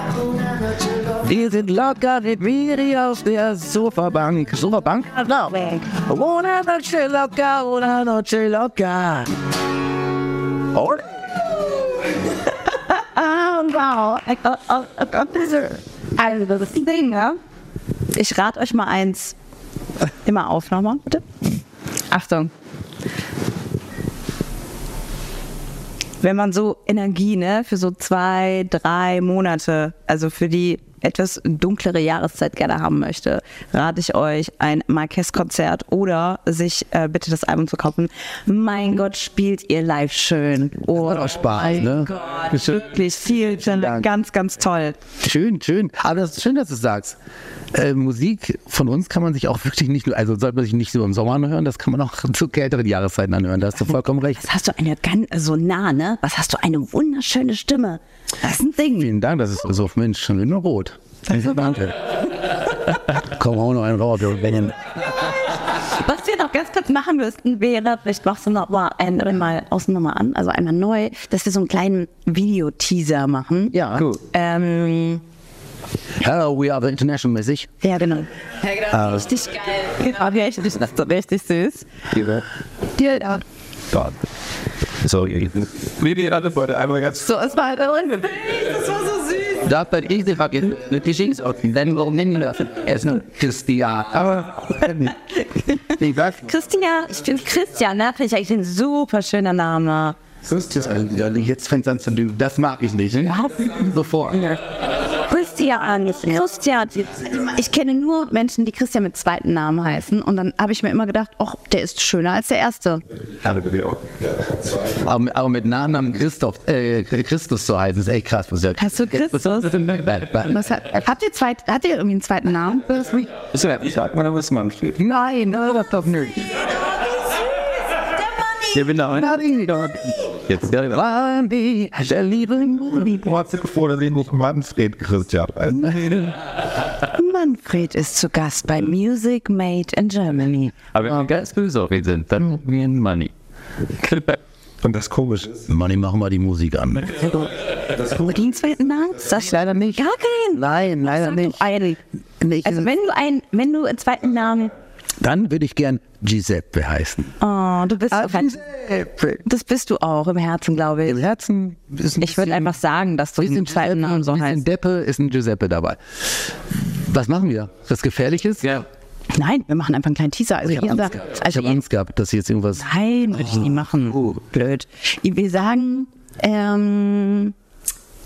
Die sind locker mit mir auf der Sofabank. Sofabank? Una noche loca, una noche loca. (laughs) Oh. Ah, wow. Also, das Ding, ja. Ich rate euch mal eins. Immer auf nochmal, bitte. Achtung. Wenn man so Energie, ne, für so zwei, drei Monate, also für die etwas dunklere Jahreszeit gerne haben möchte, rate ich euch ein Marquez-Konzert oder sich äh, bitte das Album zu kaufen. Mein Gott, spielt ihr live schön. Oh, auch Spaß, mein ne? Gott, wirklich viel, Dank. ganz, ganz toll. Schön, schön. Aber das ist schön, dass du es sagst. Äh, Musik von uns kann man sich auch wirklich nicht nur, also sollte man sich nicht nur im Sommer anhören, das kann man auch (laughs) zu kälteren Jahreszeiten anhören. Da hast du vollkommen (laughs) recht. Was hast du eine ganz so nah, ne? Was hast du eine wunderschöne Stimme. Das ist ein Ding. Vielen Dank, das ist so, Mensch, schon nur rot. Danke. Komm, hau noch einen raus, wir werden. Was wir noch ganz kurz machen müssten, wäre, vielleicht machst du noch mal einmal außen nochmal an, also einmal neu, dass wir so einen kleinen Videoteaser machen. Ja, Cool. Ähm, Hello, we are the international mäßig. ja, genau. Ja, genau. Richtig geil. Genau, richtig, das ist so richtig süß. Ja, Dort. So, ihr- wie die alle Leute einmal ganz so, es war, das war so süß. Da bin ich die. Die schickt auch. Dann warum nennen wir das? Er ist nur Christian. Aber. (laughs) Christian, ich finde Christian, ne? Finde ich eigentlich ein super schöner Name. Christian. Jetzt fängt es an zu lügen. Das mag ich nicht. Sofort. Christian, Christian. Ich kenne nur Menschen, die Christian mit zweiten Namen heißen. Und dann habe ich mir immer gedacht, ach, der ist schöner als der erste. Aber, aber mit Nachnamen Christoph, äh, Christus zu heißen, ist echt krass. Was Hast du Christus? Was hat, habt ihr zweit, hat ihr irgendwie einen zweiten Namen? Ich sag mal, was man steht. Nein, das doch nicht. Ich bin da Jetzt ja, Wandy, der liebe. Bevor der nicht Manfred Christian. Manfred ist zu Gast bei Music Made in Germany. Aber wenn wir ganz böse auf ihn sind, dann wir Money. Und das Komische ist, Money, machen wir die Musik an. Den zweiten Namen? Das ich leider nicht. Gar keinen. Nein, leider Sag nicht. einen. nicht. Also wenn du ein, wenn du einen zweiten Namen, Dann würde ich gern Giuseppe heißen. oh, du bist, auch ein, Giuseppe. das bist du auch im Herzen, glaube Im ich. Herzen ist ein Ich würde einfach sagen, dass du den zweiten Namen so heißt. Deppe ist ein Giuseppe dabei. Was machen wir? Was Gefährliches? Ja. Nein, wir machen einfach einen kleinen Teaser. Also, Ich habe Angst, sagt, gehabt. Ich also hab ihr, Angst gehabt, dass jetzt irgendwas. nein, würde ich nie machen. Blöd. Wir sagen, ähm,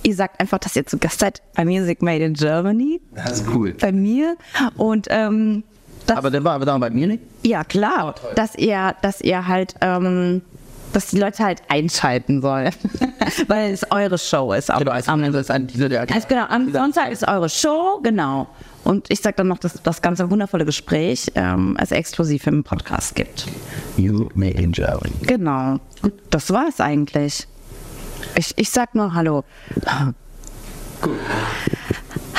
ihr sagt einfach, dass ihr zu Gast seid bei Music Made in Germany, Das ist cool. bei mir. Und ähm, das, Aber der war aber da bei mir nicht. ja, klar, dass ihr, dass ihr halt, ähm, dass die Leute halt einschalten sollen. (laughs) Weil es eure Show ist. Genau, als am, ist ein dieser der. also genau, am Sonntag ist eure Show, genau. Und ich sag dann noch, dass das ganze wundervolle Gespräch ähm, als exklusiv im Podcast gibt. You in Germany. Genau. Und das war es eigentlich. Ich, ich sag nur Hallo.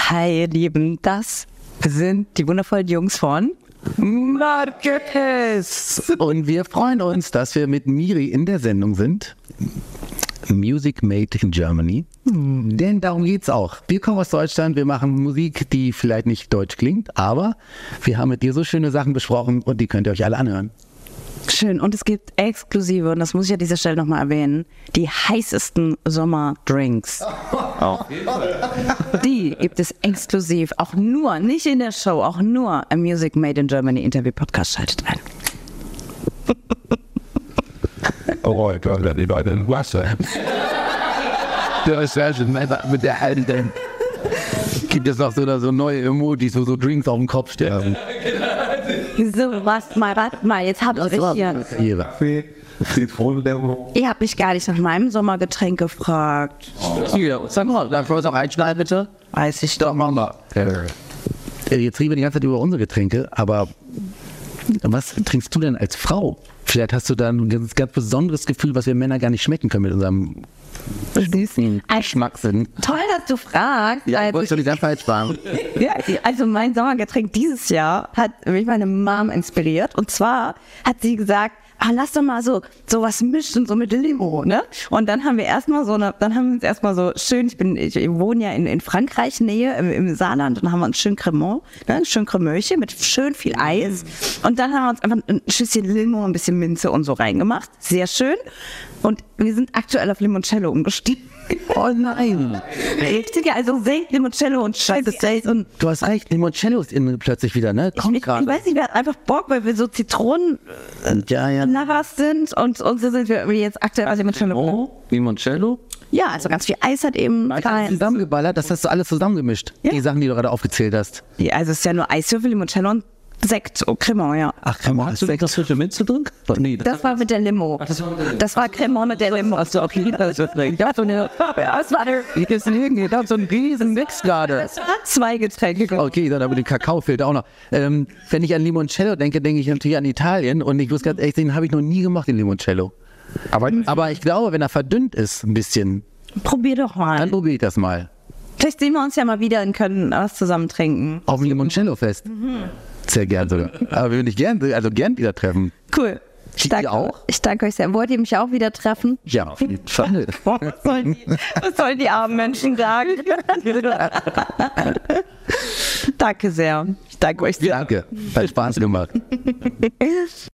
Hi, ihr Lieben. Das sind die wundervollen Jungs von Marketes. Und wir freuen uns, dass wir mit Miri in der Sendung sind. Music Made in Germany. Denn darum geht's auch. Wir kommen aus Deutschland, wir machen Musik, die vielleicht nicht deutsch klingt, aber wir haben mit dir so schöne Sachen besprochen und die könnt ihr euch alle anhören. Schön. Und es gibt exklusive, und das muss ich an dieser Stelle nochmal erwähnen, die heißesten Sommerdrinks. Die gibt es exklusiv, auch nur, nicht in der Show, auch nur im Music Made in Germany Interview Podcast. Schaltet ein. oh, ich glaube, die Leute in Wasser. Der ist ja schon mit der alten. Gibt es noch so, so neue Emojis, wo so Drinks auf dem Kopf stehen? (laughs) So, was mal, warte mal, jetzt habt ihr hier. Ihr habt mich gar nicht nach meinem Sommergetränk gefragt. Hier, sag mal, dann wollen wir uns auch einschneiden, bitte? Weiß ich Doch, machen wir. Äh, Jetzt reden wir die ganze Zeit über unsere Getränke, aber was trinkst du denn als Frau? Vielleicht hast du da ein ganz, ganz besonderes Gefühl, was wir Männer gar nicht schmecken können mit unserem süßen Geschmackssinn. Toll, dass du fragst. Ja, ich also, wollte schon nicht falsch fragen. ja, also mein Sommergetränk dieses Jahr hat mich meine Mom inspiriert. Und zwar hat sie gesagt, ah, lass doch mal so sowas mischen, so mit Limo, ne? Und dann haben wir erstmal so eine, dann haben wir uns erstmal so schön, ich bin, ich wohne ja in, in Frankreich Nähe, im, im Saarland, und dann haben wir uns schön Cremant, ne, schön Cremöchen mit schön viel Eis. Und dann haben wir uns einfach ein Schüsschen Limo, ein bisschen Minze und so reingemacht. Sehr schön. Und wir sind aktuell auf Limoncello umgestiegen. Oh nein. Richtig, also Sekt, Limoncello und Scheiße und Du hast recht, Limoncello ist in, plötzlich wieder, ne? Kommt ich, ich gerade. weiß nicht, wir hatten einfach Bock, weil wir so Zitronen Ja, ja. Navas sind und, und so sind wir irgendwie jetzt aktuell also Limoncello. Oh, Limoncello? Ja, also ganz viel Eis hat eben Alles zusammengeballert, das hast du alles zusammengemischt. Ja. Die Sachen, die du gerade aufgezählt hast. Ja, also es ist ja nur Eiswürfel, Limoncello und Sekt und Cremant, ja. Ach, komm, Hast du das frische Minze drin? Nee, Das war mit der Limo. Das war Cremant mit der Limo. hast du auch hier. Das ist ja, so eine. Das war der. Ich ist so ein riesen Mix gerade. Das war zwei Getränke. Okay, dann aber den Kakao fehlt auch noch. Ähm, wenn ich an Limoncello denke, denke ich natürlich an Italien und ich muss ganz ehrlich sagen, den habe ich noch nie gemacht, den Limoncello. Aber Aber ich glaube, wenn er verdünnt ist, ein bisschen, Probier doch dann mal. probiere ich das mal. Vielleicht sehen wir uns ja mal wieder und können was zusammen trinken. Auf dem Limoncello-Fest. Sehr gern sogar. Aber würde ich gern, also gern wieder treffen. Cool. Ich danke, auch? ich danke euch sehr. Wollt ihr mich auch wieder treffen? Ja, auf jeden Fall. (laughs) Was sollen die, was sollen die armen Menschen sagen? (laughs) danke sehr. Ich danke euch sehr. Danke. Hat Spaß gemacht. (laughs)